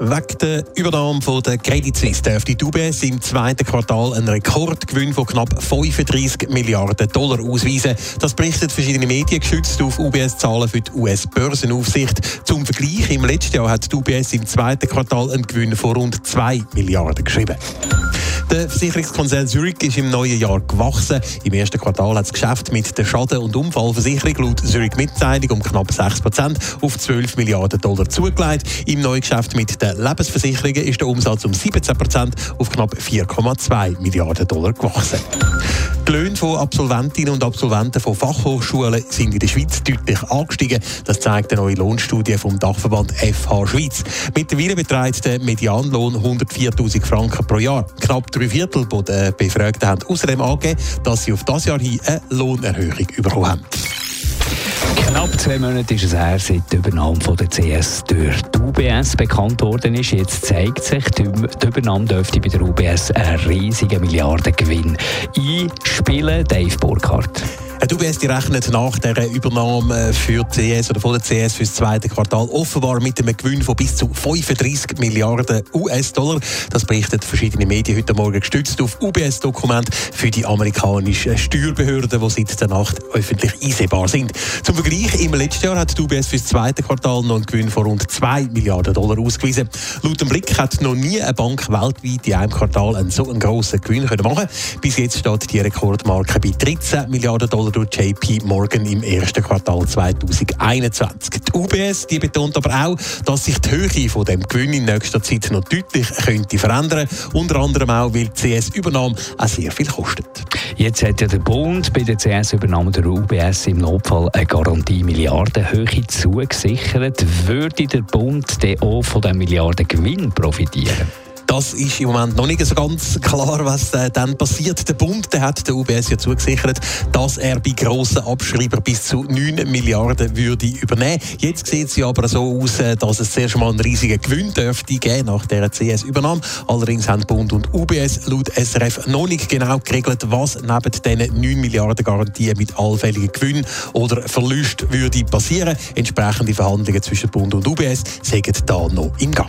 Wegen der Übernahme der Credit Suisse dürfte die UBS im zweiten Quartal einen Rekordgewinn von knapp 35 Milliarden Dollar ausweisen. Das berichten verschiedene Medien geschützt auf UBS-Zahlen für die US-Börsenaufsicht. Zum Vergleich, im letzten Jahr hat die UBS im zweiten Quartal einen Gewinn von rund 2 Milliarden geschrieben. Der Versicherungskonzern Zurich ist im neuen Jahr gewachsen. Im ersten Quartal hat das Geschäft mit der Schaden- und Unfallversicherung laut Zurich Mitteilung um knapp 6% auf 12 Milliarden Dollar zugelegt. Im neuen Geschäft mit den Lebensversicherungen ist der Umsatz um 17% auf knapp 4,2 Milliarden Dollar gewachsen. Die Löhne von Absolventinnen und Absolventen von Fachhochschulen sind in der Schweiz deutlich angestiegen. Das zeigt eine neue Lohnstudie vom Dachverband FH Schweiz. Mittlerweile beträgt der Medianlohn 104.000 Franken pro Jahr. Knapp drei Viertel der Befragten haben außerdem angegeben, dass sie auf das Jahr hin eine Lohnerhöhung bekommen haben. Knapp zwei Monate ist es her, seit die Übernahme von der CS durch die UBS bekannt worden ist. Jetzt zeigt sich, die Übernahme dürfte bei der UBS einen riesigen Milliardengewinn einspielen. Dave Burkhardt. Die UBS die rechnet nach der Übernahme für die CS oder von der CS für das zweite Quartal offenbar mit einem Gewinn von bis zu 35 Milliarden US-Dollar. Das berichten verschiedene Medien heute Morgen gestützt auf UBS-Dokumente für die amerikanischen Steuerbehörden, die seit der Nacht öffentlich einsehbar sind. Zum Vergleich, im letzten Jahr hat die UBS für das zweite Quartal noch einen Gewinn von rund 2 Milliarden Dollar ausgewiesen. Laut dem Blick hat noch nie eine Bank weltweit in einem Quartal einen so einen grossen Gewinn können machen Bis jetzt steht die Rekordmarke bei 13 Milliarden Dollar durch JP Morgan im ersten Quartal 2021. Die UBS die betont aber auch, dass sich die Höhe von dem Gewinn in nächster Zeit noch deutlich könnte verändern. Unter anderem auch, weil die CS-Übernahme auch sehr viel kostet. Jetzt hat ja der Bund bei der CS-Übernahme der UBS im Notfall eine Garantie Milliardenhöhe zugesichert. Würde der Bund dann auch von diesem Milliardengewinn profitieren? Das ist im Moment noch nicht so ganz klar, was äh, dann passiert. Der Bund der hat der UBS ja zugesichert, dass er bei grossen Abschreibern bis zu 9 Milliarden würde übernehmen. Jetzt sieht es ja aber so aus, äh, dass es zuerst mal einen riesigen Gewinn dürfte geben nach der CS-Übernahme. Allerdings haben Bund und UBS laut SRF noch nicht genau geregelt, was neben diesen 9 Milliarden Garantien mit allfälligen Gewinnen oder Verlust würde passieren. Entsprechende Verhandlungen zwischen Bund und UBS sagen da noch im Gang.